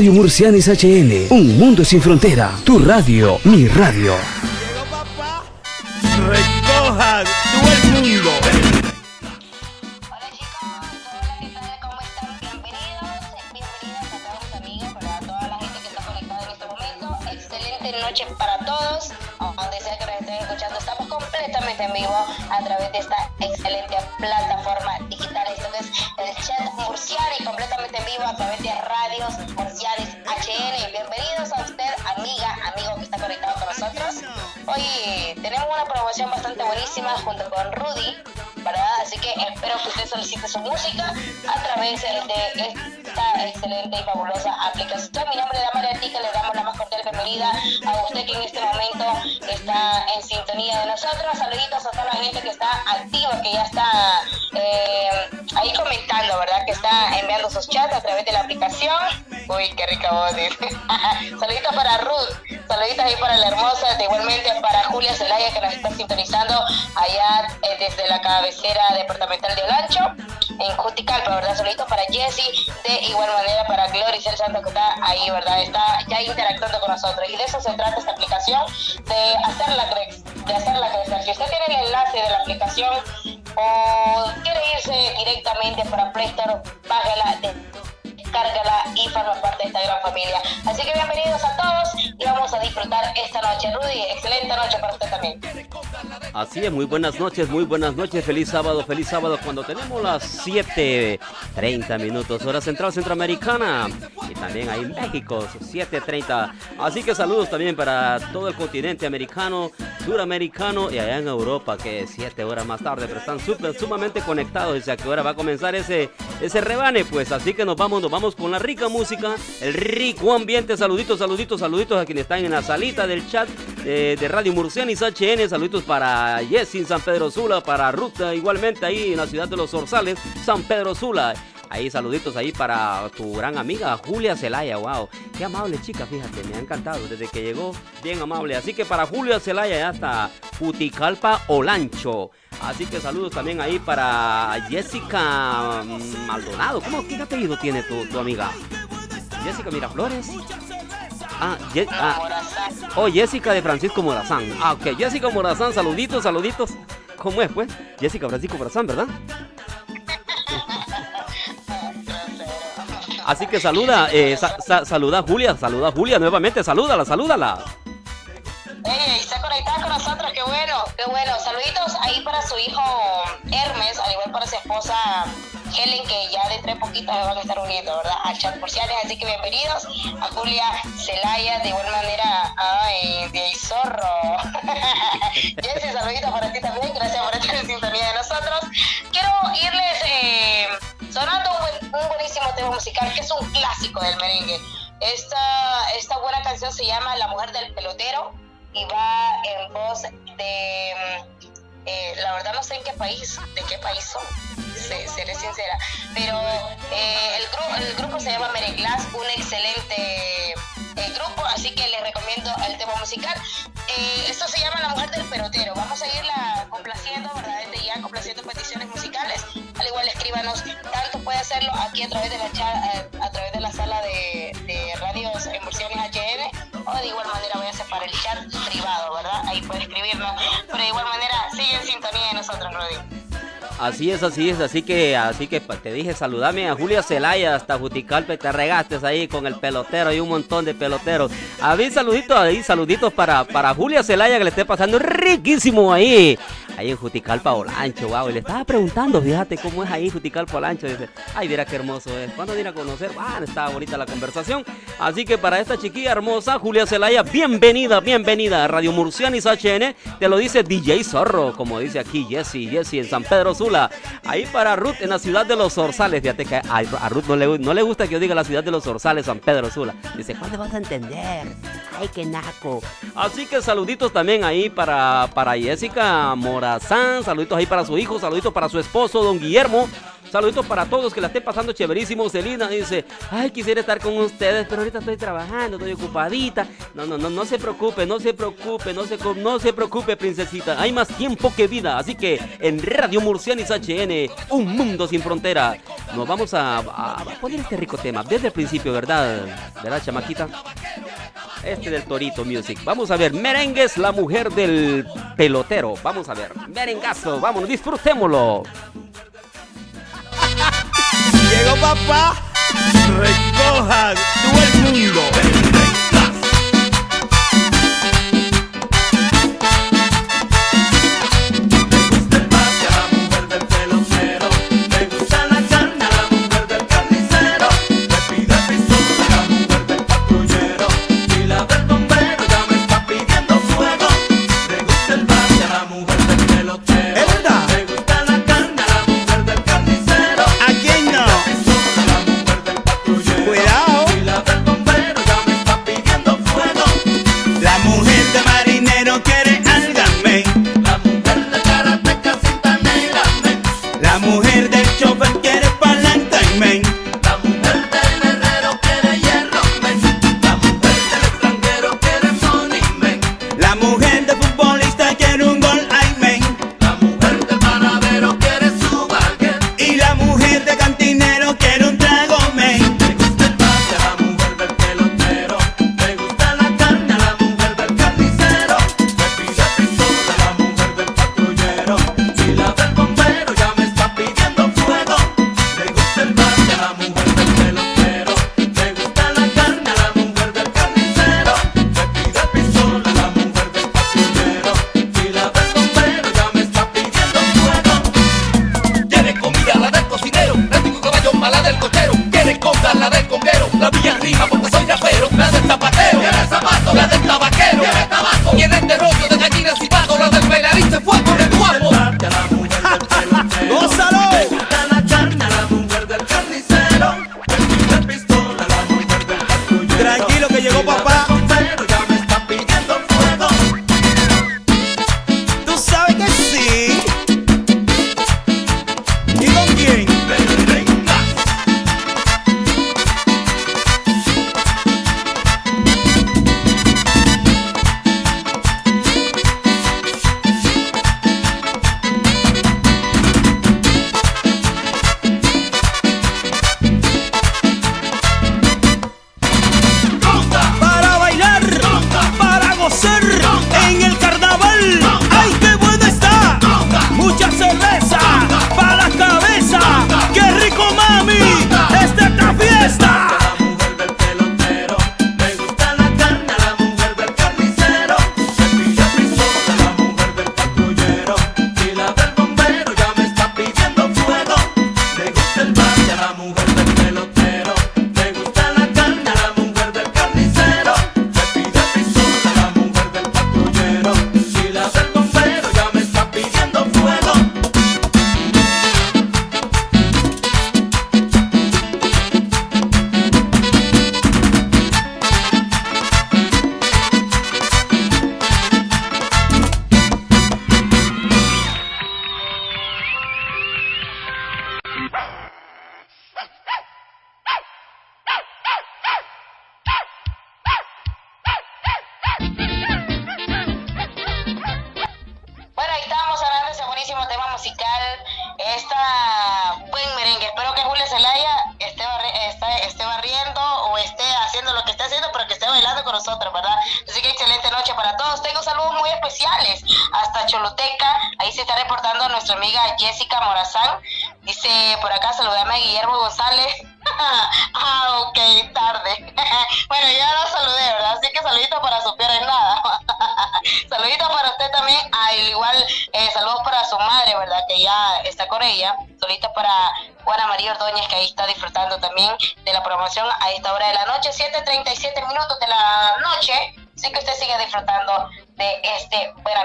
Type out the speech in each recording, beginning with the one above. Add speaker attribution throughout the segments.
Speaker 1: Radio Murcianis HN, un mundo sin frontera. Tu radio, mi radio.
Speaker 2: Solicite su música a través de esta excelente y fabulosa aplicación. Mi nombre es María Tica, le damos la más cordial bienvenida a usted que en este momento está en sintonía de nosotros. Saluditos a toda la gente que está activa, que ya está eh, ahí comentando, ¿verdad? Que está enviando sus chats a través de la aplicación. Uy, qué rica voz. Saluditos para Ruth, saluditos ahí para la hermosa, igualmente para Julia Zelaya que nos está sintonizando allá eh, desde la cabecera departamental de Olancho, en Juticalpa, ¿verdad? Saluditos para Jessy, de igual manera para Gloria Cel Santos que está ahí, ¿verdad? Está ya interactuando con nosotros. Y de eso se trata esta aplicación, de hacerla, cre- de hacerla crecer. Si usted tiene el enlace de la aplicación o quiere irse directamente para Play Store, bájala, descárgala y forma parte de esta gran familia. Así que bienvenidos a todos y vamos a disfrutar esta noche. Rudy, excelente noche para usted también.
Speaker 3: Así es, muy buenas noches, muy buenas noches, feliz sábado, feliz sábado cuando tenemos las 7.30 minutos, hora central centroamericana y también ahí México, 7.30. Así que saludos también para todo el continente americano, suramericano y allá en Europa que es 7 horas más tarde, pero están súper, sumamente conectados y a qué hora va a comenzar ese, ese rebane, pues así que nos vamos, nos vamos con la rica música, el rico ambiente, saluditos, saluditos, saluditos a quienes están en la salita del chat eh, de Radio Murcianis HN, saluditos para Jessy San Pedro Sula, para Ruta, igualmente ahí en la ciudad de los Orzales, San Pedro Sula. Ahí saluditos ahí para tu gran amiga Julia Celaya, wow. Qué amable chica, fíjate, me ha encantado desde que llegó, bien amable. Así que para Julia Celaya ya está Puticalpa Olancho. Así que saludos también ahí para Jessica mm, Maldonado. ¿Cómo qué apellido tiene tu, tu amiga? Jessica Miraflores. Ah, Ye- ah. Oh, Jessica de Francisco Morazán. Ah, ok. Jessica Morazán, saluditos, saluditos. ¿Cómo es, pues? Jessica Francisco Morazán, ¿verdad? Así que saluda, eh, sa- sa- saluda a Julia, saluda a Julia nuevamente, salúdala, salúdala.
Speaker 2: Ey, está conectada con nosotros, qué bueno, qué bueno. Saluditos ahí para su hijo Hermes, al igual para su esposa Helen, que ya de poquito se van a estar uniendo, ¿verdad? Al chat porciales, así que bienvenidos a Julia Celaya, de igual manera, ay, de zorro. Jessy, saluditos para ti también, gracias por estar en sintonía de nosotros. Quiero irles eh, sonando un, buen- un buenísimo tema musical, que es un clásico del merengue. Esta, esta buena canción se llama La Mujer del Pelotero y va en voz de eh, la verdad no sé en qué país de qué país son se- seré sincera pero eh, el, grupo el grupo se llama Mereglas un excelente eh, grupo así que les recomiendo el tema musical. Eh, esto se llama La Mujer del Pelotero vamos a irla complaciendo verdad desde ya complaciendo peticiones musicales al igual escríbanos tanto puede hacerlo aquí a través de la cha- eh, a través de la sala de, radios en versiones HN o de igual manera voy a hacer para el chat privado, ¿verdad? Ahí puede escribirnos. Pero de igual manera sigue en sintonía de nosotros, Rudy.
Speaker 3: Así es, así es, así que, así que pa- te dije, saludame a Julia Celaya hasta Juticalpe, te regaste ahí con el pelotero y un montón de peloteros. A mí saluditos ahí, saluditos para, para Julia Celaya que le esté pasando riquísimo ahí, ahí en Juticalpa Olancho, wow, y le estaba preguntando, fíjate cómo es ahí Juticalpa Olancho, dice, ay, mira qué hermoso es, ¿cuándo viene a conocer? Ah, estaba bonita la conversación, así que para esta chiquilla hermosa, Julia Celaya, bienvenida, bienvenida a Radio Murcianis HN, te lo dice DJ Zorro, como dice aquí Jesse, Jesse en San Pedro Ahí para Ruth en la ciudad de los Orzales, fíjate que a, a Ruth no le, no le gusta que yo diga la ciudad de los Orzales, San Pedro Sula, dice, ¿cuándo vas a entender? Ay, qué naco. Así que saluditos también ahí para, para Jessica Morazán, saluditos ahí para su hijo, saluditos para su esposo, don Guillermo. Saluditos para todos que la estén pasando chéverísimo. Celina dice, ay, quisiera estar con ustedes, pero ahorita estoy trabajando, estoy ocupadita. No, no, no, no se preocupe, no se preocupe, no se, no se preocupe, princesita. Hay más tiempo que vida. Así que en Radio Murcianis HN, un mundo sin frontera. Nos vamos a, poner este rico tema desde el principio, ¿verdad? ¿Verdad, chamaquita? Este del Torito Music. Vamos a ver, Merengues, la mujer del pelotero. Vamos a ver, merengazo, vámonos, disfrutémoslo.
Speaker 4: Llegó papá, recoja todo el mundo.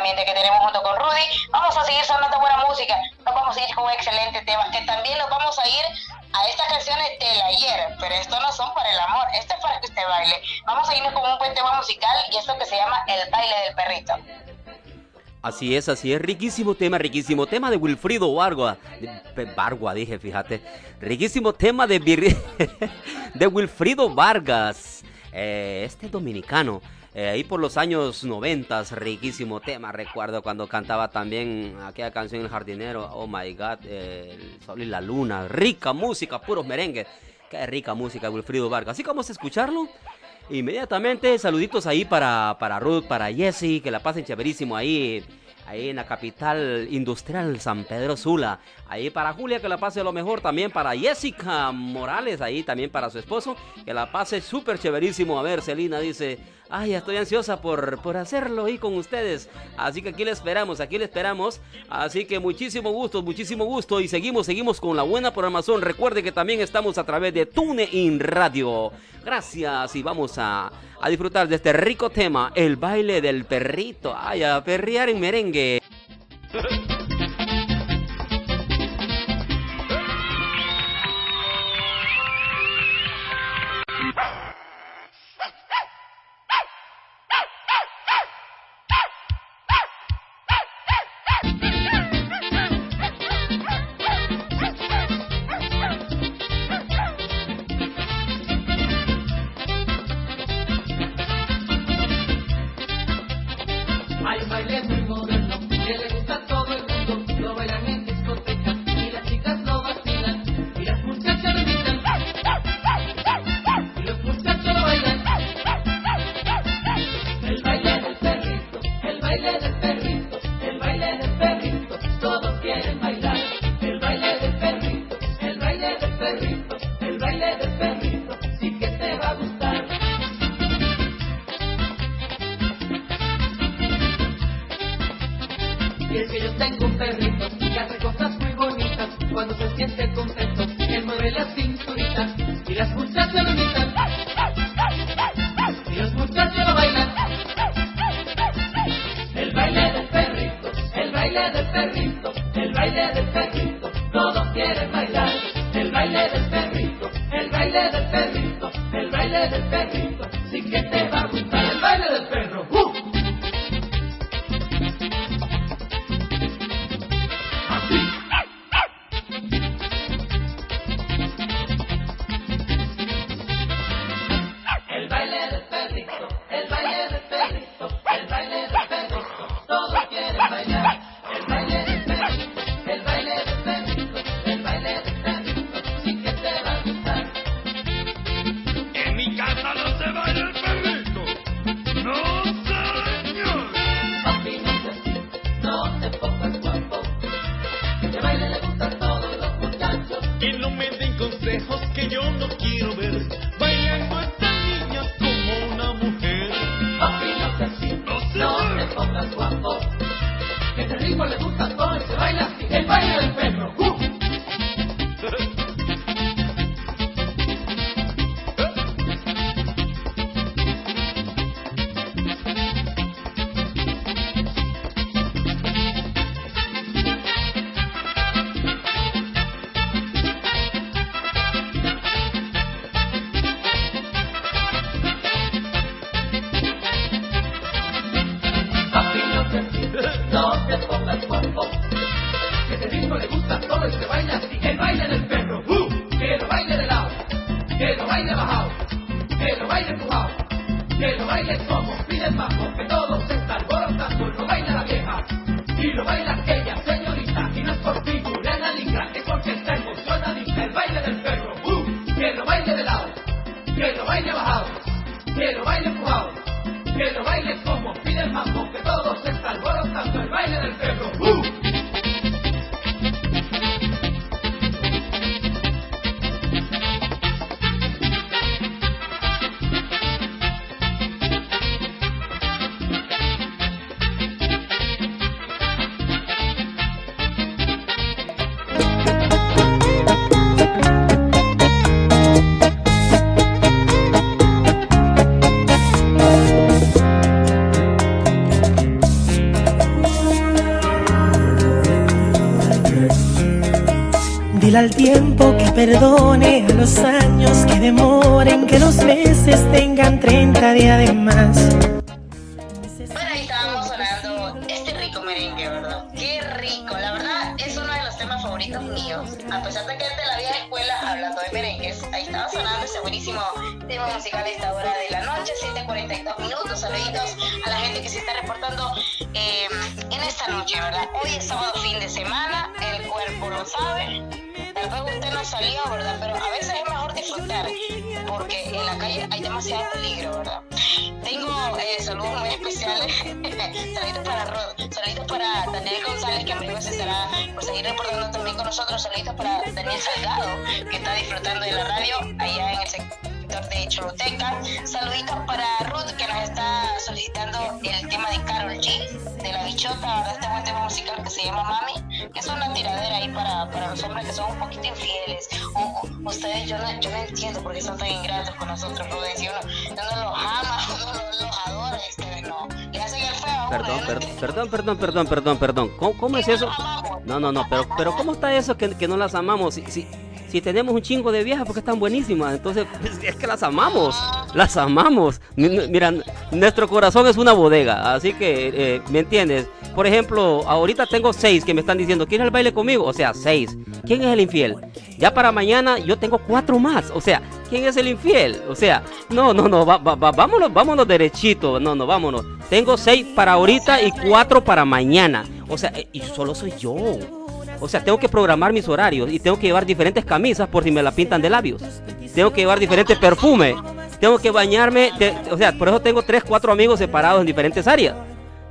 Speaker 2: Ambiente que tenemos junto con Rudy. Vamos a seguir sonando buena música. Nos vamos a ir con un excelente tema, que también nos vamos a ir a estas canciones del ayer, pero estos no son para el amor, esto es para que usted baile. Vamos a irnos con un buen tema musical y esto que se llama El baile del perrito.
Speaker 3: Así es, así es. Riquísimo tema, riquísimo tema de Wilfrido Varga. De, Varga, dije, fíjate. Riquísimo tema de, de Wilfrido Vargas. Eh, este dominicano. Eh, ahí por los años 90, riquísimo tema. Recuerdo cuando cantaba también aquella canción El jardinero. Oh my god, el sol y la luna. Rica música, puros merengues. Qué rica música, Wilfrido Vargas. Así que vamos a escucharlo. Inmediatamente, saluditos ahí para, para Ruth, para Jesse, que la pasen chéverísimo ahí, ahí en la capital industrial San Pedro Sula. Ahí para Julia, que la pase lo mejor. También para Jessica Morales, ahí también para su esposo, que la pase súper chéverísimo. A ver, Celina dice, Ay, estoy ansiosa por, por hacerlo ahí con ustedes. Así que aquí le esperamos, aquí le esperamos. Así que muchísimo gusto, muchísimo gusto. Y seguimos, seguimos con la buena programación. Recuerde que también estamos a través de TuneIn Radio. Gracias y vamos a, a disfrutar de este rico tema, el baile del perrito. Ay, a perrear en merengue.
Speaker 4: al
Speaker 2: musical a esta hora de la noche, 7.42 minutos. Saluditos a la gente que se está reportando eh, en esta noche, ¿verdad? Hoy es sábado fin de semana, el cuerpo lo sabe. Tal vez usted no salió, ¿verdad? Pero a veces es mejor disfrutar porque en la calle hay demasiado peligro, ¿verdad? Tengo eh, saludos muy especiales. saluditos para Rod, saluditos para Daniel González, que en breve se estará por seguir reportando también con nosotros. Saluditos para Daniel Salgado, que está disfrutando de la radio allá en el sector de Choluteca. Saluditos para Ruth, que nos está solicitando el tema de Carol G, de la bichota, ¿verdad? Este buen tema musical que se llama Mami, que es una tiradera ahí para, para los hombres que son un poquito infieles. O, ustedes, yo no, yo no entiendo por qué son tan ingratos con nosotros, Prudencia. Uno, uno los ama, uno los, los adora, ustedes no. Le hacen el feo a
Speaker 3: Perdón, per- perdón, perdón, perdón, perdón, perdón. ¿Cómo, cómo es eso? No, no, no, pero, pero ¿cómo está eso que, que no las amamos? Si, si, si tenemos un chingo de viejas porque están buenísimas, entonces es, que las amamos, las amamos. Mi- mi- Mira, nuestro corazón es una bodega, así que, eh, ¿me entiendes? Por ejemplo, ahorita tengo seis que me están diciendo, ¿quieres el baile conmigo? O sea, seis. ¿Quién es el infiel? Ya para mañana yo tengo cuatro más. O sea, ¿quién es el infiel? O sea, no, no, no, va- va- va- vámonos, vámonos derechito. No, no, vámonos. Tengo seis para ahorita y cuatro para mañana. O sea, eh, y solo soy yo. O sea, tengo que programar mis horarios y tengo que llevar diferentes camisas por si me la pintan de labios. Tengo que llevar diferentes perfumes. Tengo que bañarme. de- o sea, por eso tengo tres, cuatro amigos separados en diferentes áreas.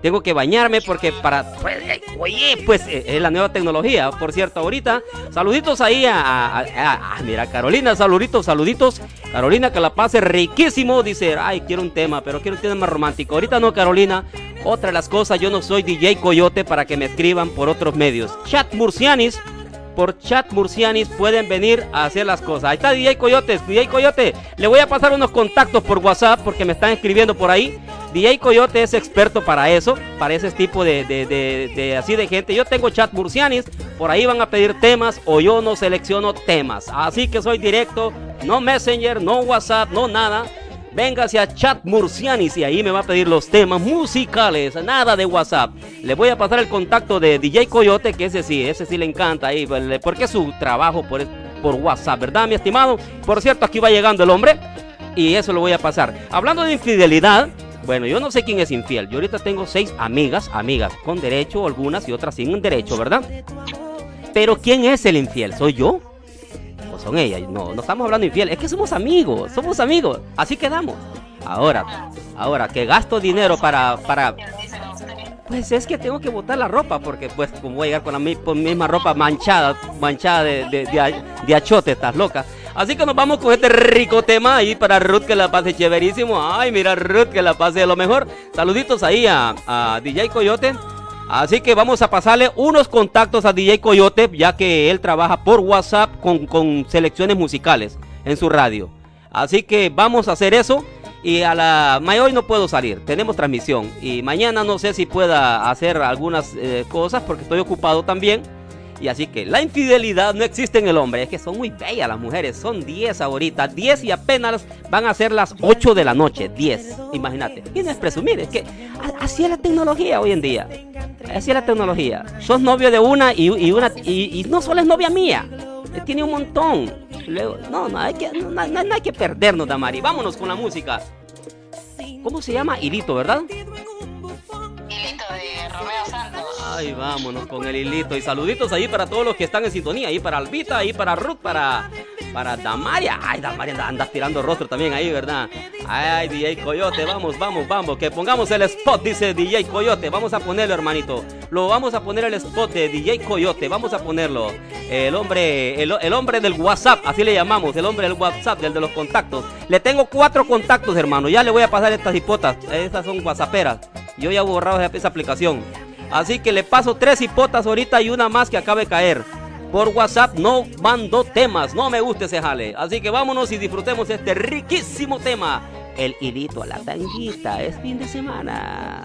Speaker 3: Tengo que bañarme porque para... pues, eh, oye, pues eh, es la nueva tecnología. Por cierto, ahorita, saluditos ahí a... a- a- a- mira, Carolina, saluditos, saluditos. Carolina, que la pase riquísimo. Dice, ay, quiero un tema, pero quiero un tema romántico. Ahorita no, Carolina. Otra de las cosas, yo no soy DJ Coyote para que me escriban por otros medios. Chat Murcianis, por Chat Murcianis pueden venir a hacer las cosas. Ahí está DJ Coyote, DJ Coyote. Le voy a pasar unos contactos por WhatsApp porque me están escribiendo por ahí. DJ Coyote es experto para eso, para ese tipo de, de- de- de- así de gente. Yo tengo Chat Murcianis, por ahí van a pedir temas o yo no selecciono temas. Así que soy directo, no Messenger, no WhatsApp, no nada. Véngase a Chat Murcianis y ahí me va a pedir los temas musicales, nada de WhatsApp. Le voy a pasar el contacto de DJ Coyote, que ese sí, ese sí le encanta ahí, pues, porque es su trabajo por, por WhatsApp, ¿verdad, mi estimado? Por cierto, aquí va llegando el hombre y eso lo voy a pasar. Hablando de infidelidad, bueno, yo no sé quién es infiel. Yo ahorita tengo seis amigas, amigas con derecho, algunas y otras sin derecho, ¿verdad? Pero ¿quién es el infiel? ¿Soy yo? ¿O son ellas? No, no estamos hablando infiel. Es que somos amigos, somos amigos. Así quedamos. Ahora, ahora, que gasto dinero para, para... Pues es que tengo que botar la ropa porque pues como voy a llegar con la misma ropa manchada, manchada de, de, de de achote, estás loca. Así que nos vamos con este rico tema ahí para Ruth que la pase chéverísimo. Ay, mira Ruth que la pase de lo mejor. Saluditos ahí a, a DJ Coyote. Así que vamos a pasarle unos contactos a DJ Coyote, ya que él trabaja por WhatsApp con, con selecciones musicales en su radio. Así que vamos a hacer eso. Y a la hoy no puedo salir, tenemos transmisión. Y mañana no sé si pueda hacer algunas eh, cosas porque estoy ocupado también. Y así que la infidelidad no existe en el hombre. Es que son muy bellas las mujeres. Son 10 ahorita. 10 y apenas van a ser las 8 de la noche. 10. Imagínate. Y es presumir. Es que así es la tecnología hoy en día. Así es la tecnología. Sos novio de una y, una y, no solo es novia mía. eh, Tiene un montón. Luego, no, no hay que, no, no- no hay que perdernos, Damari. Vámonos con la música. ¿Cómo se llama? Hilito, ¿verdad?
Speaker 2: Hilito.
Speaker 3: Ay, vámonos con el hilito. Y saluditos ahí para todos los que están en sintonía. Ahí para Albita, ahí para Ruth, para, para Damaria. Ay, Damaria anda, tirando rostro también ahí, ¿verdad? Ay, DJ Coyote, vamos, vamos, vamos. Que pongamos el spot, dice DJ Coyote. Vamos a ponerlo, hermanito. Lo vamos a poner el spot de DJ Coyote. Vamos a ponerlo. El hombre, el, el hombre del WhatsApp, así le llamamos. El hombre del WhatsApp, del de los contactos. Le tengo cuatro contactos, hermano. Ya le voy a pasar estas hipotas. Estas son whatsapperas. Yo ya he borrado esa, esa aplicación. Así que le paso tres hipotas ahorita y una más que acaba de caer. Por WhatsApp no mando temas, no me gusta ese jale. Así que vámonos y disfrutemos este riquísimo tema. El hilito a la tanguita, es fin de semana.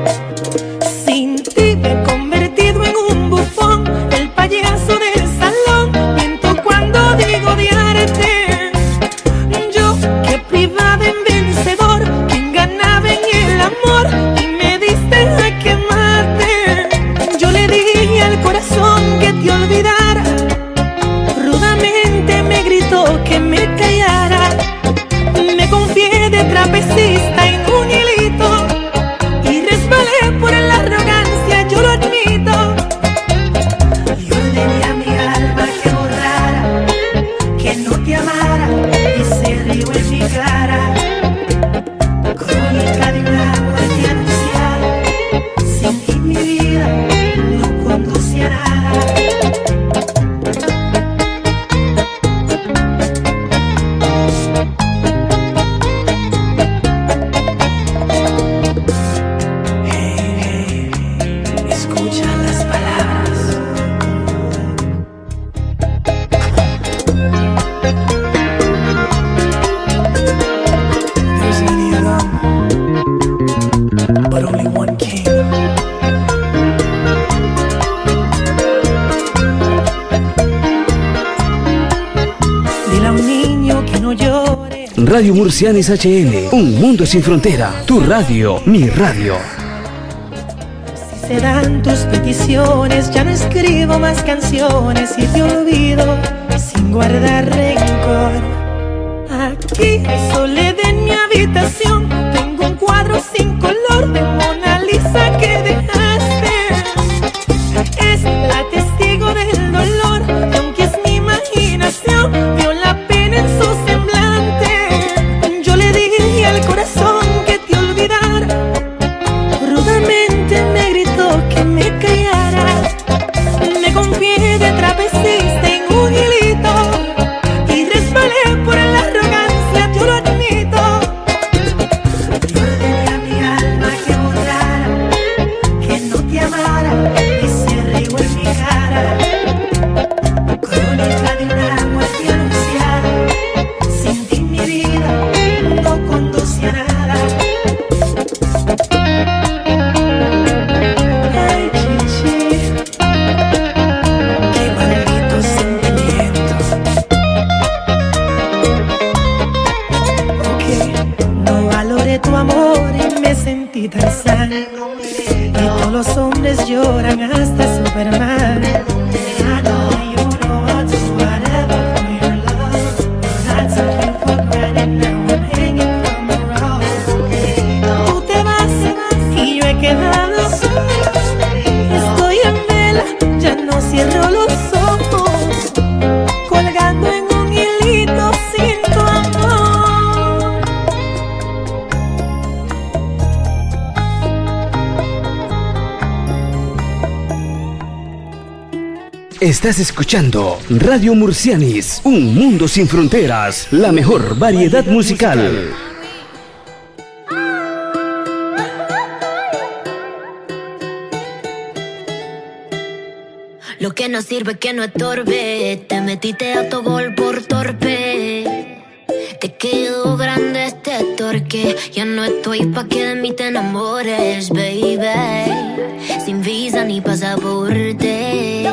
Speaker 1: Radio Murcianis HN, un mundo sin frontera. Tu radio, mi radio.
Speaker 5: Si se dan tus peticiones, ya no escribo más canciones y te olvido sin guardar rencor. Aquí soledad en mi habitación, tengo un cuadro sin color de Mona
Speaker 1: Estás escuchando Radio Murcianis, un mundo sin fronteras, la mejor variedad musical.
Speaker 6: Lo que no sirve que no estorbe. Te metiste a tu gol por torpe. Te quedó grande este torque. Ya no estoy pa' que de mí te enamores, baby. Sin visa ni pasaporte.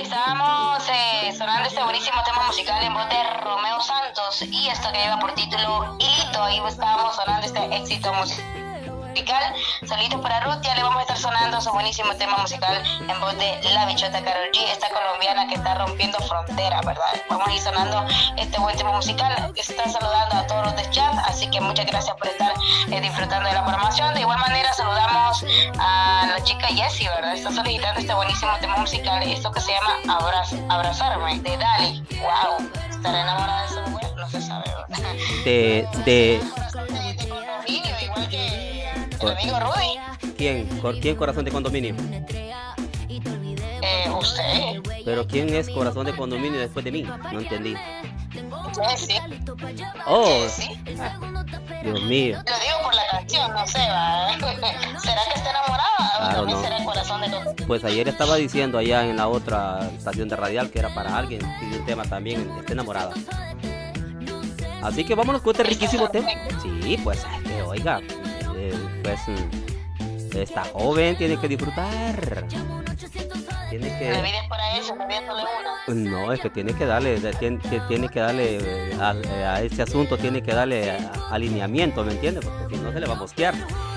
Speaker 2: Estábamos eh, sonando este buenísimo tema musical en voz de Romeo Santos y esto que lleva por título Hilito. Ahí estábamos sonando este éxito musical. Saluditos para Ruth, ya le vamos a estar sonando su buenísimo tema musical en voz de La Bichota Karol G, esta colombiana que está rompiendo fronteras, ¿verdad? Vamos a ir sonando este buen tema musical. Está saludando a todos los de chat, así que muchas gracias por estar eh, disfrutando de la programación. De igual manera saludamos a la chica Jessie, ¿verdad? Está solicitando este buenísimo tema musical, esto que se llama Abraz Abrazarme, de Dali. ¡Wow! ¿Estará enamorada de esa mujer? No se sabe, ¿verdad?
Speaker 3: De, de
Speaker 2: que amigo Rudy.
Speaker 3: quién, quién corazón de condominio.
Speaker 2: Eh, usted.
Speaker 3: Pero quién es corazón de condominio después de mí. No entendí.
Speaker 2: Sí.
Speaker 3: Oh,
Speaker 2: Sí.
Speaker 3: Dios mío.
Speaker 2: Lo digo por la relación, no sé, va. ¿Será que está enamorada?
Speaker 3: Claro, no.
Speaker 2: será el corazón de los
Speaker 3: Pues ayer estaba diciendo allá en la otra estación de radial que era para alguien, pidió un tema también, está enamorada. Así que vámonos con este riquísimo tema. Sí, pues, es que, oiga, eh, pues está joven, tiene que disfrutar. Tiene que...
Speaker 2: para eso.
Speaker 3: No, es que tiene que darle, tiene, que- tiene que darle eh, a, eh, a este asunto, tiene que darle a- alineamiento, ¿me entiende? Porque si no se le va a mosquear.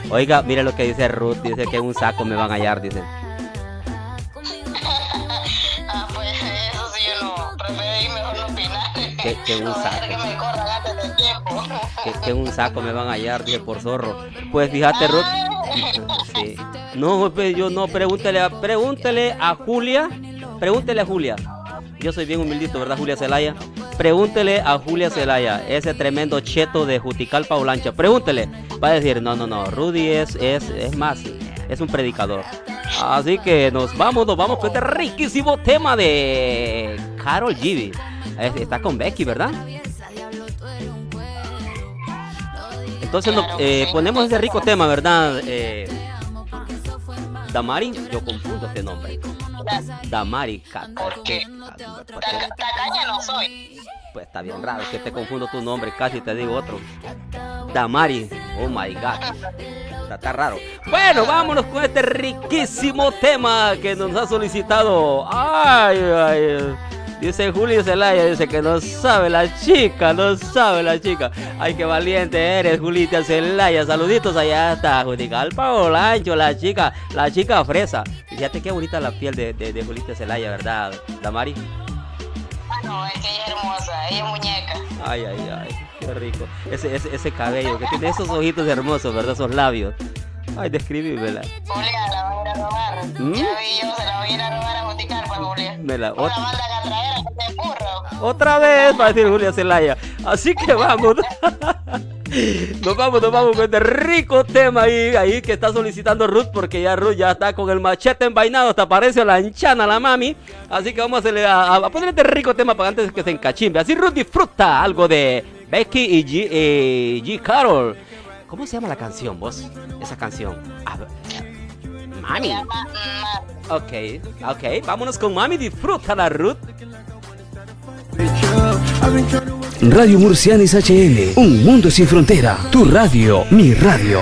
Speaker 3: Oiga, mire lo que dice Ruth, dice que en un saco me van a hallar, dice.
Speaker 2: Ah, pues eso sí yo no, prefiero mejor no opinar.
Speaker 3: Que- que un saco.
Speaker 2: Que tiempo.
Speaker 3: Que, un saco me van a hallar, dice por zorro. Pues fíjate, Ruth. Sí. No, pues yo no, pregúntele a, pregúntele a Julia. Pregúntele a Julia. Yo soy bien humildito, ¿verdad, Julia Celaya? Pregúntele a Julia Celaya, ese tremendo cheto de Juticalpa Olancha. Pregúntele. Va a decir, no, no, no, Rudy es, es, es más, es un predicador. Así que nos vamos, nos vamos con este riquísimo tema de Carol G. Eh, Está con Becky, ¿verdad? Entonces no- eh, ponemos ese rico tema, ¿verdad? Eh, Damari, yo confundo este nombre. Damari, caca, es que- porque-
Speaker 2: Taca- Tacaña no soy.
Speaker 3: pues está bien raro, que te confundo tu nombre, casi te digo otro. Damari, oh my god. Está, está raro. Bueno, vámonos con este riquísimo tema que nos ha solicitado. Ay, ay. Dice Julio Zelaya, dice que no sabe la chica, no sabe la chica. Ay, qué valiente eres, Julita Zelaya. Saluditos allá hasta Juticalpa Olancho, la chica, la chica fresa. Fíjate qué bonita la piel de, de, de Julita Zelaya, ¿verdad, Damari?
Speaker 2: No, es que ella es hermosa, ella es muñeca.
Speaker 3: Ay, ay, ay, qué rico. Ese, ese, ese cabello que tiene esos ojitos hermosos, ¿verdad? Esos labios. Ay, describímela.
Speaker 2: Julia, la voy a ir a robar.
Speaker 3: ¿Mm?
Speaker 2: Vi yo, se la voy a ir a robar a Boticarpa, Julia.
Speaker 3: Me la-
Speaker 2: Una
Speaker 3: ot-
Speaker 2: banda catraera que te burro.
Speaker 3: Otra vez va a decir Julia Celaya. Así que vamos. Nos vamos, nos vamos con este rico tema ahí, ahí que está solicitando Ruth, porque ya Ruth ya está con el machete envainado, hasta parece la anchana la mami. Así que vamos a, hacerle a, a poner este rico tema para antes que se encachimbe. Así Ruth disfruta algo de Becky y G, eh, G. Carol. ¿Cómo se llama la canción, vos? Esa canción. Mami. Ok, ok, vámonos con Mami, disfruta la Ruth.
Speaker 1: Radio Murcianis HN, un mundo sin frontera. Tu radio, mi radio.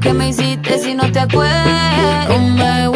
Speaker 7: Que me hiciste si no te acuerdas.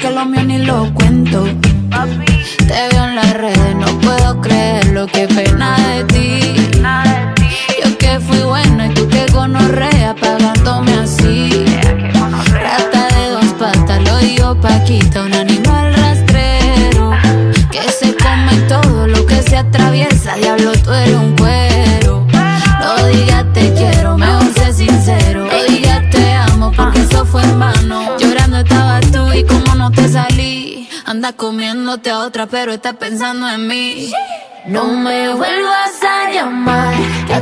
Speaker 8: Porque lo mío ni lo cuento. Comiéndote a otra, pero estás pensando en mí. No me vuelvas a llamar, que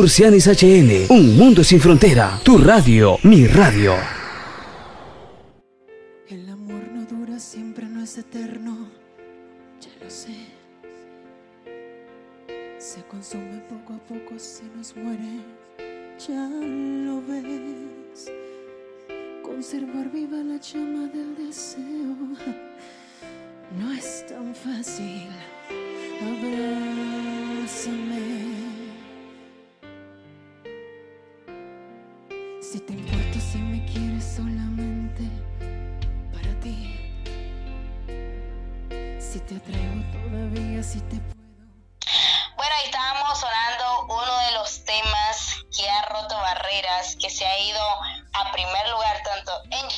Speaker 1: Murcianis HN, un mundo sin frontera. Tu radio, mi radio.
Speaker 9: El amor no dura siempre, no es eterno. Ya lo sé. Se consume poco a poco, se nos muere. Ya lo ves. Conservar viva la llama del deseo. No es tan fácil.
Speaker 2: Que se ha ido a primer lugar tanto en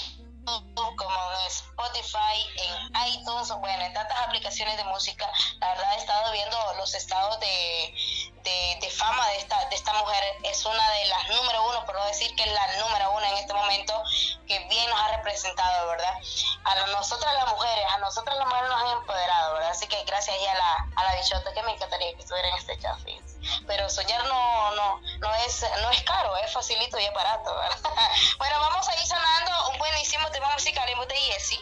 Speaker 2: YouTube como en Spotify, en iTunes, bueno, en tantas aplicaciones de música. La verdad he estado viendo los estados de, de, fama de esta, de esta mujer. Es una de las número uno, por no decir que es la número uno en este momento, que bien nos ha representado, ¿verdad? A nosotras las mujeres, a nosotras las mujeres nos han empoderado, ¿verdad? Así que gracias ahí a la, a la bichota que me encantaría que estuviera en este chat. Pero soñar no, no, no es, no es caro, es facilito y es barato, ¿verdad? bueno, vamos a ir sonando un buenísimo tema musical en voz de Yesi.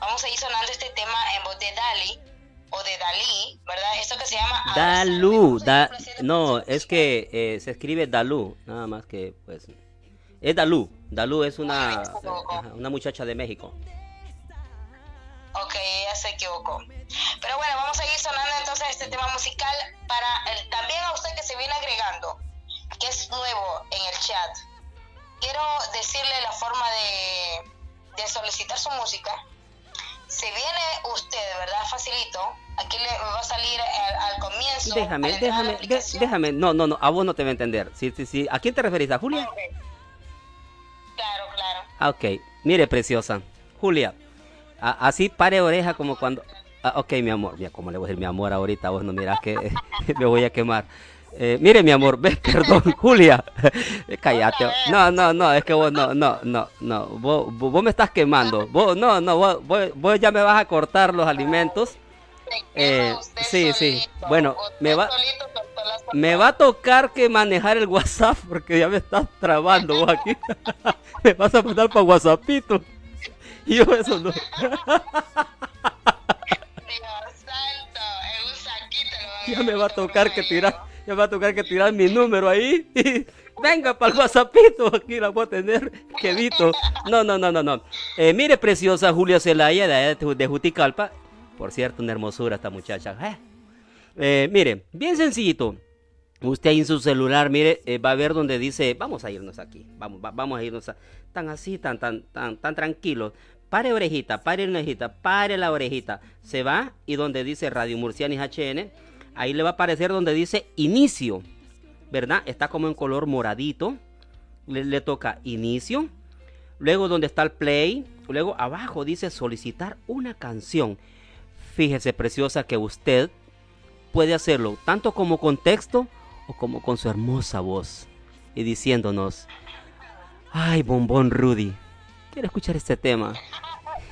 Speaker 2: Vamos a ir sonando este tema en voz de Dali o de Dalí, ¿verdad? Esto que se llama
Speaker 3: Dalú, da, no, es que eh, se escribe Dalú, nada más que pues es Dalú, Dalú es una una muchacha de México.
Speaker 2: Ok, ella se equivocó. Pero bueno, vamos a ir sonando entonces este tema musical para el- también a usted que se viene agregando, que es nuevo en el chat. Quiero decirle la forma de, de solicitar su música. Si viene usted, ¿verdad? Facilito. Aquí le va a salir al, al comienzo.
Speaker 3: Déjame,
Speaker 2: al
Speaker 3: déjame, de- déjame, no, no, no, a vos no te va a entender. Sí, sí, sí. ¿A quién te referís? ¿A Julia?
Speaker 2: Claro, claro.
Speaker 3: Ah, ok. Mire, preciosa. Julia, a- así pare oreja como cuando... Ah, ok, mi amor. Ya, como le voy a decir mi amor ahorita? Vos no mirás que me voy a quemar. Eh, mire, mi amor, ve, perdón, Julia. Cállate. No, no, no, es que vos no, no, no, no. Vos, vos, me estás quemando. Vos, no, no, vos, vos, vos ya me vas a cortar los alimentos. Eh, sí, sí. Bueno, me va- Me va a tocar que manejar el WhatsApp porque ya me estás trabando vos aquí. me vas a mandar para WhatsAppito. Y yo
Speaker 2: lo van
Speaker 3: ya me va a tocar que tirar Ya va a tocar que tirar mi número ahí. Venga para el WhatsAppito, aquí la voy a tener quedito. No, no, no, no, no. Eh, mire, preciosa Julia Zelaya de, de Juticalpa. Por cierto, una hermosura esta muchacha. Eh, eh, mire, bien sencillito. Usted ahí en su celular, mire, va a ver donde dice, vamos a irnos aquí, vamos, vamos a irnos tan así, tan, tan, tan, tan tranquilos. Pare orejita, pare orejita, pare la orejita. Se va y donde dice Radio Murcianis HN, ahí le va a aparecer donde dice inicio, ¿verdad? Está como en color moradito. Le, toca inicio. Luego donde está el play. Luego abajo dice solicitar una canción. Fíjese, preciosa, que usted puede hacerlo tanto como con texto o como con su hermosa voz. Y diciéndonos, ay, bombón Rudy, quiero escuchar este tema.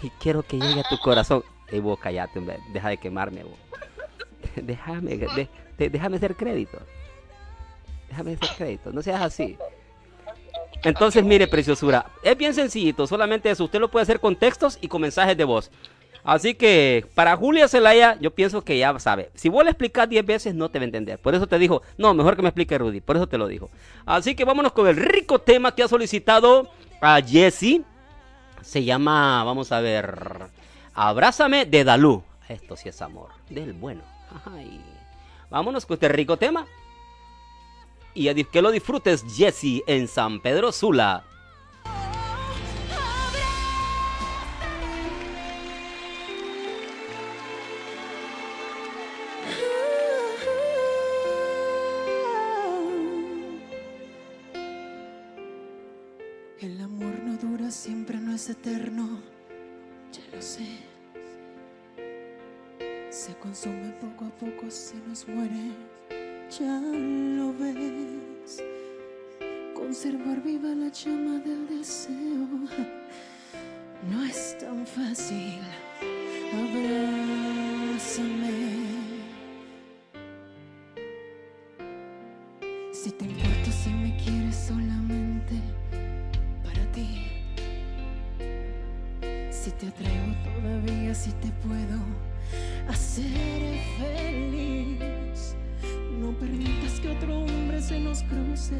Speaker 3: Y quiero que llegue a tu corazón. Ey, vos callate, hombre. Deja de quemarme, vos. Déjame, déjame hacer crédito. Déjame hacer crédito. No seas así. Entonces, mire, preciosura. Es bien sencillito. Solamente eso. Usted lo puede hacer con textos y con mensajes de voz. Así que para Julia Zelaya, yo pienso que ya sabe. Si vos le explicas 10 veces, no te va a entender. Por eso te dijo, no, mejor que me explique Rudy. Por eso te lo dijo. Así que vámonos con el rico tema que ha solicitado a Jesse. Se llama, vamos a ver, Abrázame de Dalú. Esto sí es amor, del bueno. Ay. Vámonos con este rico tema. Y que lo disfrutes, Jesse, en San Pedro Sula.
Speaker 9: Amor no dura siempre, no es eterno, ya lo sé. Se consume poco a poco, se nos muere, ya lo ves. Conservar viva la llama del deseo no es tan fácil. Abrázame. Te atraigo todavía, si te puedo hacer feliz. No permitas que otro hombre se nos cruce,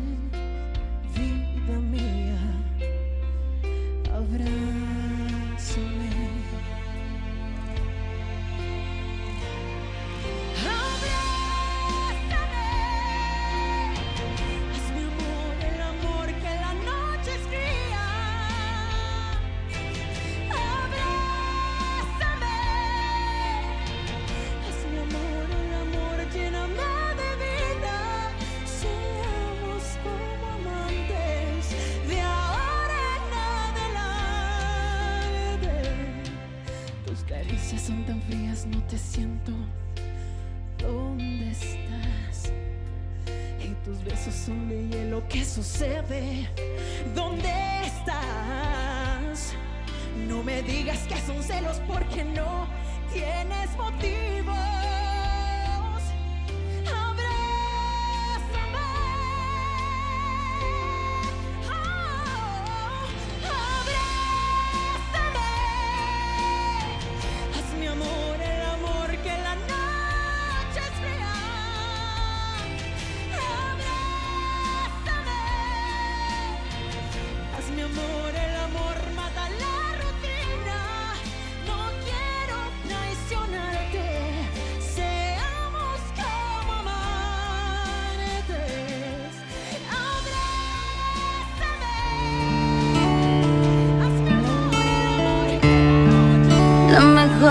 Speaker 9: vida mía.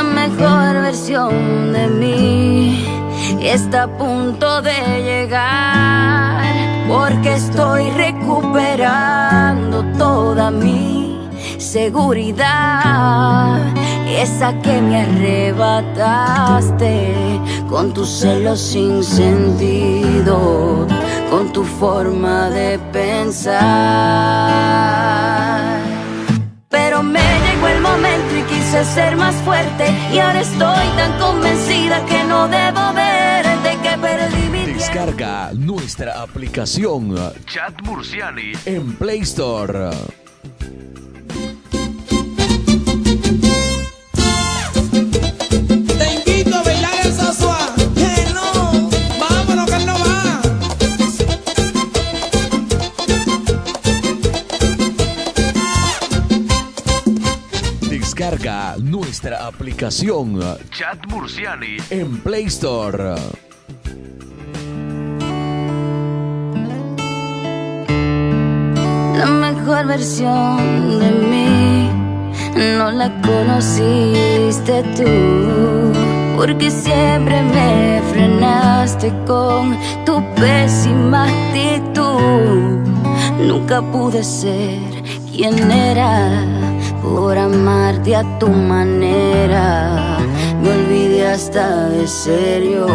Speaker 7: La mejor versión de mí está a punto de llegar porque estoy recuperando toda mi seguridad, esa que me arrebataste con tus celos sin sentido, con tu forma de pensar. Quise ser más fuerte y ahora estoy tan convencida que no debo verte que perdí mi
Speaker 10: Descarga nuestra aplicación
Speaker 1: Chat Murciani.
Speaker 10: en Play Store. Descarga nuestra aplicación
Speaker 1: Chat Murciani.
Speaker 10: en Play Store.
Speaker 7: La mejor versión de mí no la conociste tú, porque siempre me frenaste con tu pésima actitud. Nunca pude ser quien era por amarte a tu manera. Me olvidé hasta de serio.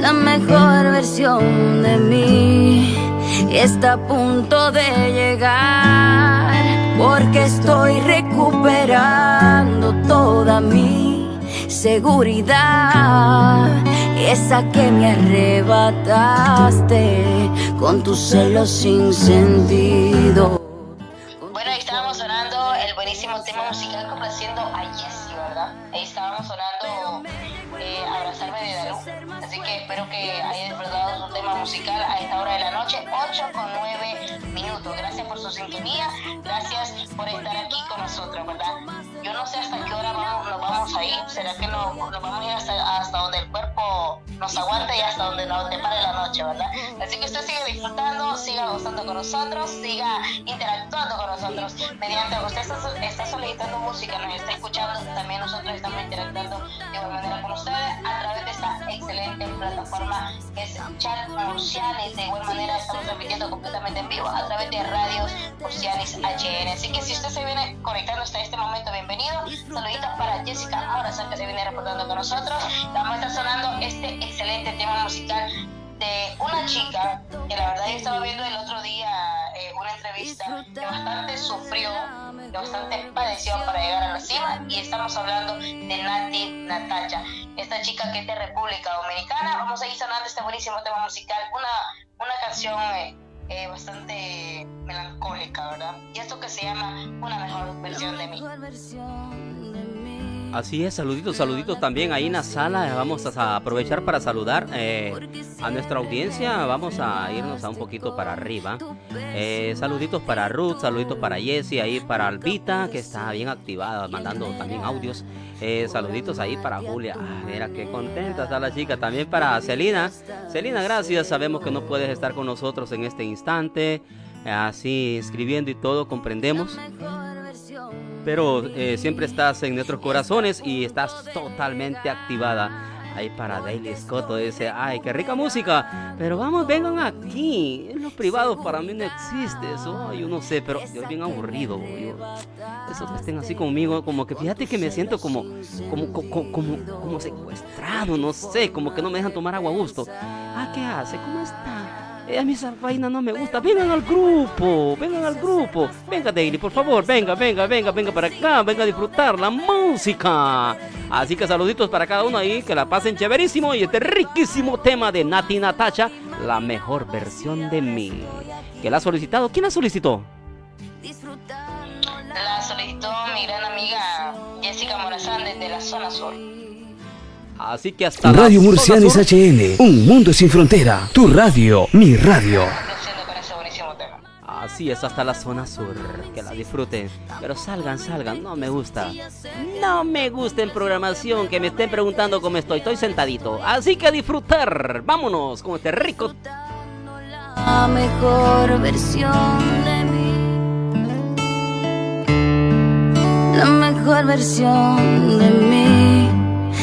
Speaker 7: La mejor versión de mí está a punto de llegar porque estoy recuperando toda mi seguridad, esa que me arrebataste con tus celos sin sentido.
Speaker 2: Bueno, ahí estábamos sonando el buenísimo tema musical complaciendo a Jessie, ¿verdad? Ahí estábamos sonando eh, Abrazarme de Dalú. Así que espero que hayan disfrutado su tema musical a esta hora de la noche, 8 con 9 minutos. Gracias por su sintonía, gracias por estar aquí con nosotros, ¿verdad? Yo no sé hasta qué hora vamos, nos vamos a ir. ¿Será que no, nos vamos a ir hasta, hasta donde el cuerpo nos aguante y hasta donde nos depare la noche, ¿verdad? Así que usted siga disfrutando, siga gozando con nosotros, siga interactuando con nosotros. Mediante usted está, está solicitando música, nos está escuchando, también nosotros estamos interactuando de igual manera con ustedes a través de esta excelente plataforma que es Chat Murcianis. De igual manera estamos transmitiendo completamente en vivo a través de Radios Murcianis HN. Así que si usted se viene conectando hasta este momento, bienvenido. Saluditos para Jessica Morazán que se viene reportando con nosotros. Vamos a estar sonando este excelente tema musical de una chica que la verdad yo estaba viendo el otro día eh, una entrevista que bastante sufrió, que bastante padeció para llegar a la cima y estamos hablando de Nati Natacha, esta chica que es de República Dominicana. Vamos a ir sonando este buenísimo tema musical, una, una canción eh, eh, bastante melancólica, ¿verdad? Y esto que se llama Una mejor versión de mí.
Speaker 3: Así es, saluditos, saluditos también ahí en la sala. Vamos a aprovechar para saludar eh, a nuestra audiencia. Vamos a irnos a un poquito para arriba. Eh, saluditos para Ruth, saluditos para Jessie, ahí para Albita, que está bien activada, mandando también audios. Eh, saluditos ahí para Julia. Ah, mira qué contenta está la chica. También para Celina. Celina, gracias. Sabemos que no puedes estar con nosotros en este instante. Así escribiendo y todo, comprendemos pero eh, siempre estás en nuestros corazones y estás totalmente activada. Ahí para Daily Scotto dice, ay, qué rica música, pero vamos, vengan aquí. Los privados para mí no existe eso, yo no sé, pero yo bien aburrido. Yo, esos que estén así conmigo, como que fíjate que me siento como, como, como, como, como secuestrado, no sé, como que no me dejan tomar agua a gusto. Ah, ¿qué hace? ¿Cómo está? Eh, a mí esa vaina no me gusta. Vengan al grupo, vengan al grupo. Venga, Daily, por favor, venga, venga, venga, venga para acá, venga a disfrutar la música. Así que saluditos para cada uno ahí, que la pasen chéverísimo. Y este riquísimo tema de Nati Natacha, la mejor versión de mí. ¿Que la ha solicitado? ¿Quién la solicitó?
Speaker 2: La solicitó mi gran amiga Jessica Morazán desde la zona sur.
Speaker 3: Así que hasta
Speaker 1: Radio
Speaker 3: la
Speaker 1: Murcianis
Speaker 3: zona sur-
Speaker 1: HN, un mundo sin frontera. Tu radio, mi radio.
Speaker 3: Así es, hasta la zona sur. Que la disfruten. Pero salgan, salgan. No me gusta. No me gusta en programación que me estén preguntando cómo estoy. Estoy sentadito. Así que a disfrutar. Vámonos con este rico.
Speaker 7: La mejor versión de mí. La mejor versión de mí.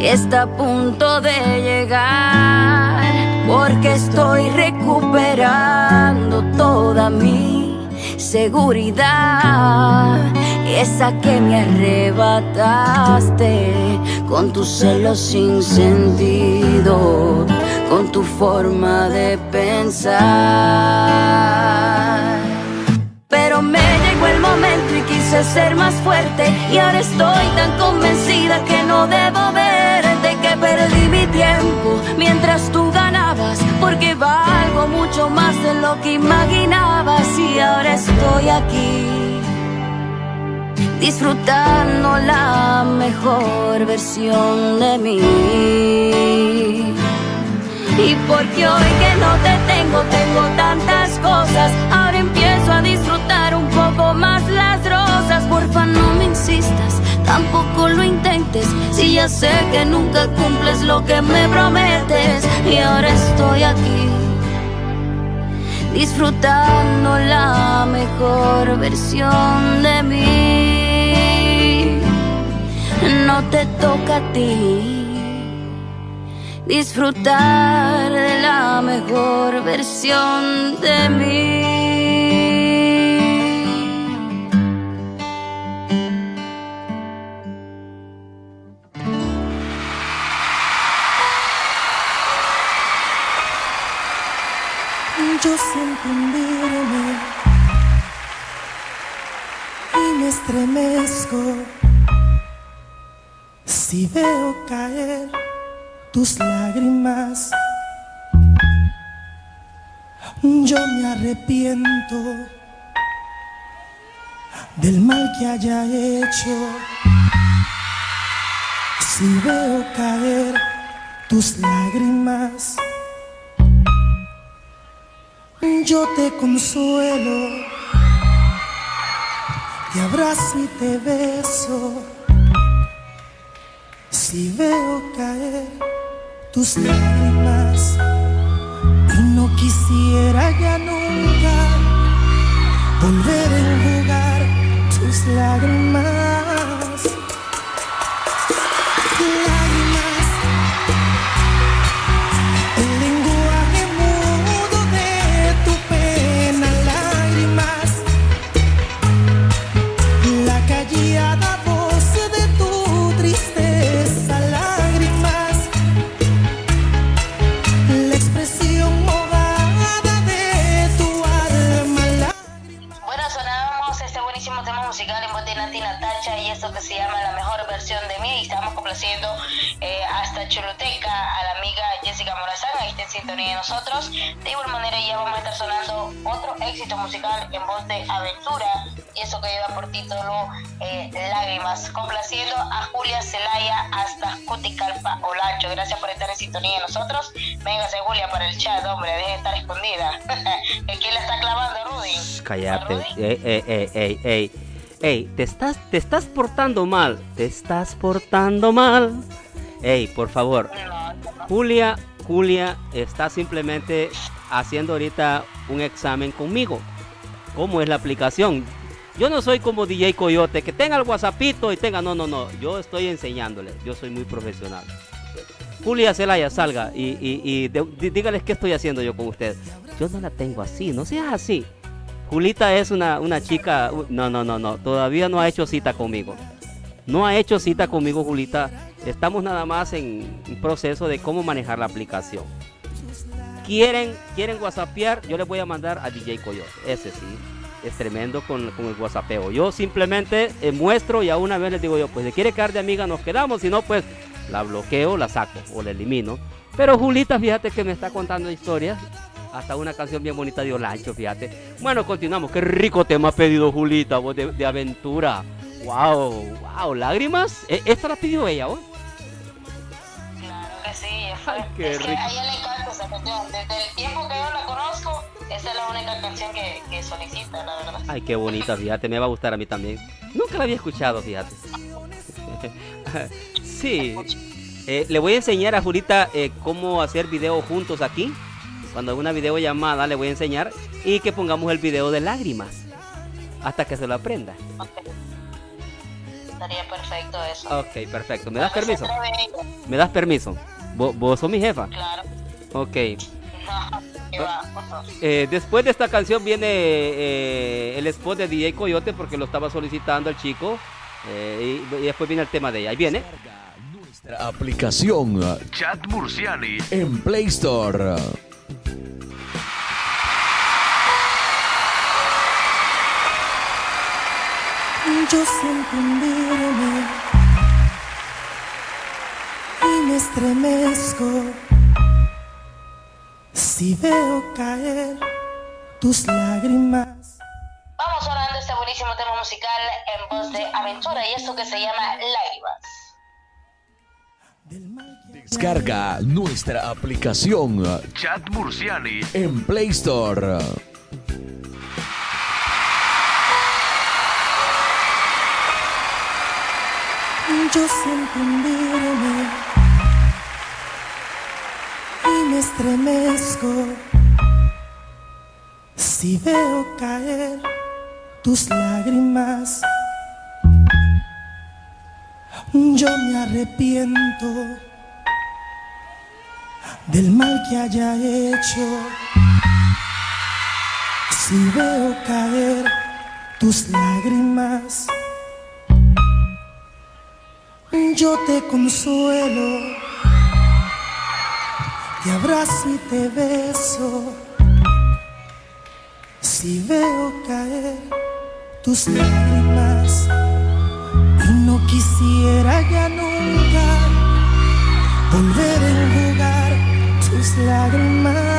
Speaker 7: está a punto de llegar porque estoy recuperando toda mi seguridad, esa que me arrebataste con tus celos sin sentido, con tu forma de pensar. Pero me llegó el momento y quise ser más fuerte y ahora estoy tan convencida que no debo perdí mi tiempo mientras tú ganabas, porque valgo mucho más de lo que imaginabas y ahora estoy aquí disfrutando la mejor versión de mí. Y porque hoy que no te tengo, tengo tantas cosas. Tampoco lo intentes. Si ya sé que nunca cumples lo que me prometes. Y ahora estoy aquí, disfrutando la mejor versión de mí. No te toca a ti disfrutar de la mejor versión de mí.
Speaker 5: Y me estremezco si veo caer tus lágrimas. Yo me arrepiento del mal que haya hecho. Si veo caer tus lágrimas, yo te consuelo, te abrazo y te beso. Si veo caer tus lágrimas y no quisiera ya nunca volver a enjugar tus lágrimas.
Speaker 2: Musical en voz de Nati Natacha y esto que se llama La Mejor Versión de Mí. Y estamos complaciendo eh, hasta Choluteca a la amiga Jessica Morazán, ahí está en sintonía de nosotros. De igual manera ya vamos a estar sonando otro éxito musical en voz de Aventura y eso que lleva por título eh, Lágrimas, complaciendo a Julia Celaya hasta Cuticalpa, Olancho. Gracias por estar en sintonía de nosotros. Véngase Julia para el chat, hombre, deje de estar escondida. ¿Quién la está clavando, Rudy?
Speaker 3: Cállate. Ey, ey, ey, ey, ey. Ey, te estás, te estás portando mal. Te estás portando mal. Ey, por favor. Julia, Julia está simplemente haciendo ahorita un examen conmigo. ¿Cómo es la aplicación? Yo no soy como DJ Coyote, que tenga el WhatsAppito y tenga. No, no, no. Yo estoy enseñándole. Yo soy muy profesional. Julia Celaya, salga y, y, y de- dí- dígales qué estoy haciendo yo con usted. Yo no la tengo así, no seas así. Julita es una, una chica. No, no, no, no. Todavía no ha hecho cita conmigo. No ha hecho cita conmigo, Julita. Estamos nada más en un proceso de cómo manejar la aplicación. Quieren, quieren whatsappear, yo les voy a mandar a DJ Coyote. Ese sí, es tremendo con, con el whatsappeo. Yo simplemente eh, muestro y a una vez les digo yo, pues si quiere quedar de amiga nos quedamos, si no pues la bloqueo, la saco o la elimino. Pero Julita, fíjate que me está contando historias. Hasta una canción bien bonita de Olancho, fíjate. Bueno, continuamos. Qué rico tema ha pedido Julita, vos de, de aventura. Wow, wow, lágrimas. E- Esta la pidió ella, ¿oh?
Speaker 2: Claro que sí,
Speaker 3: Ay, qué
Speaker 2: es que
Speaker 3: rico.
Speaker 2: a ella le encanta esa canción. Desde el tiempo que yo la conozco, esa es la única canción que, que solicita, la verdad.
Speaker 3: Ay, qué bonita, fíjate, me va a gustar a mí también. Nunca la había escuchado, fíjate. sí, Eh, le voy a enseñar a Jurita eh, cómo hacer video juntos aquí. Cuando haga una videollamada le voy a enseñar y que pongamos el video de lágrimas hasta que se lo aprenda.
Speaker 2: Estaría perfecto eso.
Speaker 3: Ok, perfecto. ¿Me das permiso? ¿Me das permiso? ¿Vos, vos sos mi jefa?
Speaker 2: Claro.
Speaker 3: Ok.
Speaker 2: No, que va.
Speaker 3: Eh, después de esta canción viene eh, el spot de DJ Coyote porque lo estaba solicitando el chico. Eh, y, y después viene el tema de ella. Ahí viene.
Speaker 10: Nuestra aplicación
Speaker 1: Chat Murciani.
Speaker 10: en Play Store.
Speaker 5: Yo siento hundirme y me estremezco si veo caer tus lágrimas.
Speaker 2: Vamos orando este buenísimo tema musical en voz de Aventura y esto que se llama Lágrimas.
Speaker 10: Descarga nuestra aplicación
Speaker 1: Chat Murciani.
Speaker 10: en Play Store.
Speaker 5: Yo siento hundirme y me estremezco si veo caer tus lágrimas. Yo me arrepiento del mal que haya hecho. Si veo caer tus lágrimas, yo te consuelo, te abrazo y te beso. Si veo caer tus lágrimas y no quisiera ya nunca volver a enjugar lágrimas. Lágrimas,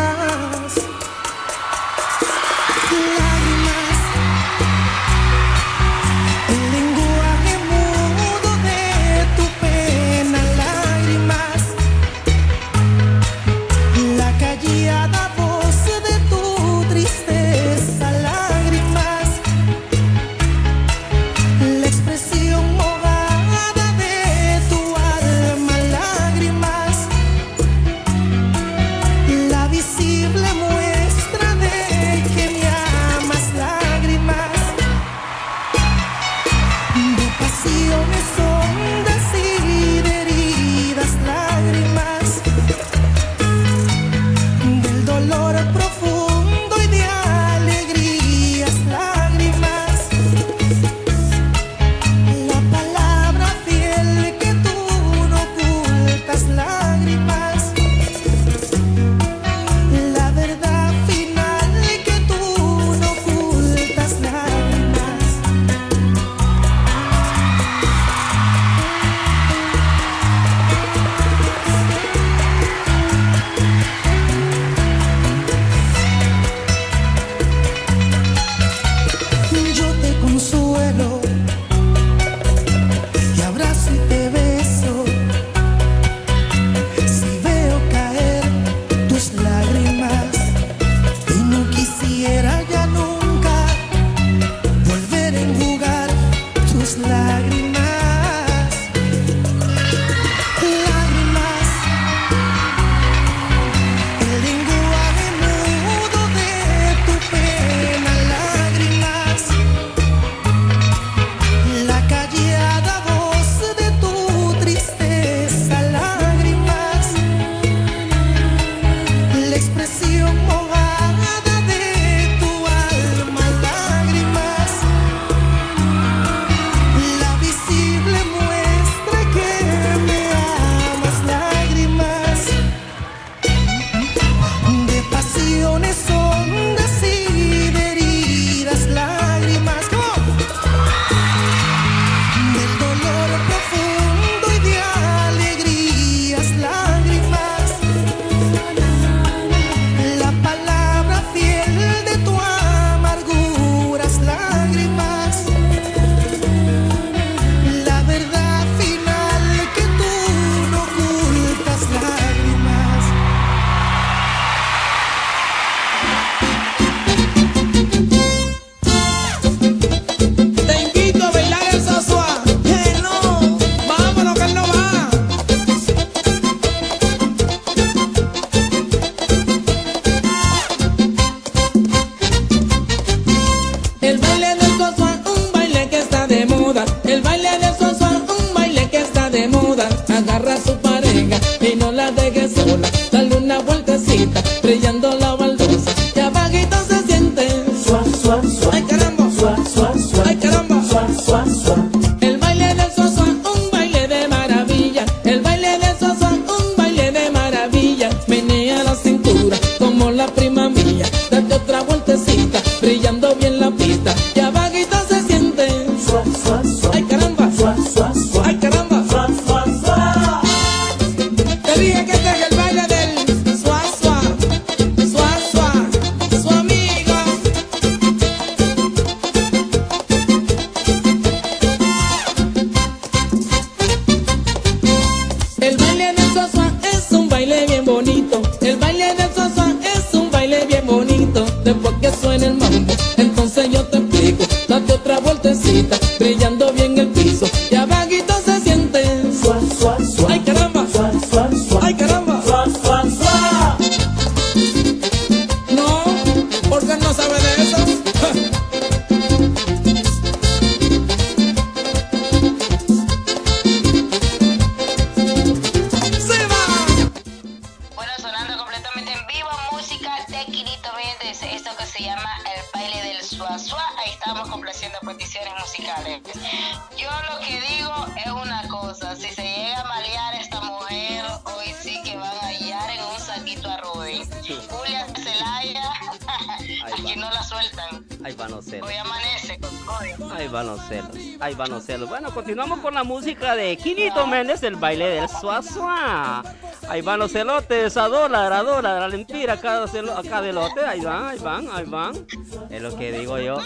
Speaker 3: Quinito Méndez, el baile del suá. Ahí van los celotes, a dólar, a dólar, a lempira, a cada, cada elote. Ahí van, ahí van, ahí van. Es lo que digo yo.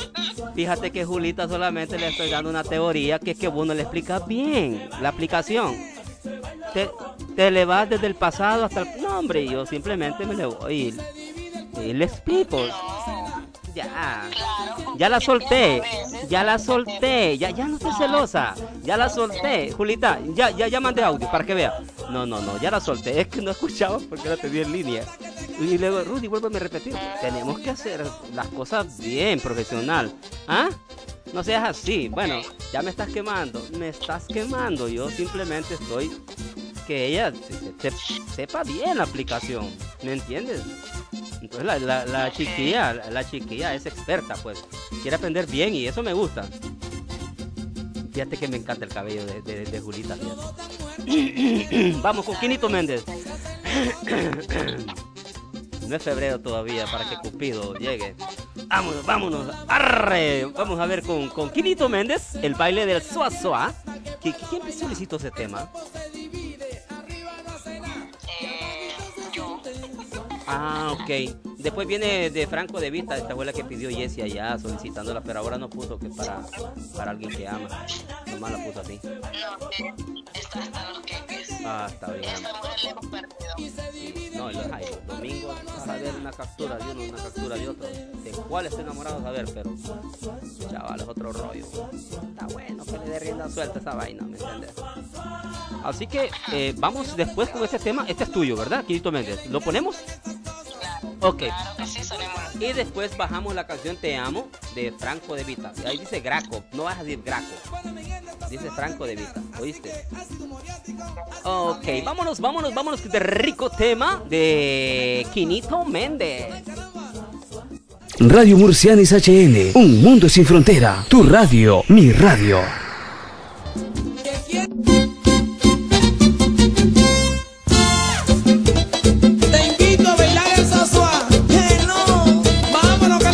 Speaker 3: Fíjate que Julita solamente le estoy dando una teoría que es que vos no le explicas bien la aplicación. Te, te le vas desde el pasado hasta el... No, hombre, yo simplemente me le voy y, y le explico. Ya, ya la solté, ya la solté, ya, ya no estoy celosa, ya la solté. Julita, ya, ya, ya mandé audio para que vea. No, no, no, ya la solté, es que no escuchaba porque la tenía en línea. Y luego, Rudy, vuélveme a repetir. Tenemos que hacer las cosas bien, profesional. ¿Ah? No seas así. Bueno, ya me estás quemando, me estás quemando. Yo simplemente estoy que ella se- se- sepa bien la aplicación. ¿Me entiendes? Entonces la, la, la chiquilla, la, la chiquilla es experta, pues. Quiere aprender bien y eso me gusta. Fíjate que me encanta el cabello de, de, de Julita. fíjate. Vamos con Quinito Méndez. No es febrero todavía para que Cupido llegue. Vámonos, vámonos. Arre. Vamos a ver con, con Quinito Méndez, el baile del Soa Soa. ¿Qui- ¿Quién solicitó ese tema? Ah, ok. Después viene de Franco de Vita, esta abuela que pidió Jessie allá solicitándola, pero ahora no puso que para, para alguien que ama. Nomás la puso así.
Speaker 2: No, está hasta los queques.
Speaker 3: Ah, está bien.
Speaker 2: Esta mujer le hemos perdido.
Speaker 3: Sí. No, y los, ay, los domingos vas a ver una captura de uno, una captura de otro. De cuál está enamorado a ver, pero chaval, es otro rollo. Está bueno que le dé rienda suelta a esa vaina, ¿me entiendes? Así que eh, vamos después con este tema. Este es tuyo, ¿verdad, Quirito Méndez? ¿Lo ponemos? Ok. Y después bajamos la canción Te Amo de Franco de Vita. Ahí dice Graco, no vas a decir Graco. Dice Franco de Vita, ¿oíste? Ok, vámonos, vámonos, vámonos con este rico tema de Quinito Méndez.
Speaker 1: Radio Murcianis HN, un mundo sin frontera. Tu radio, mi radio.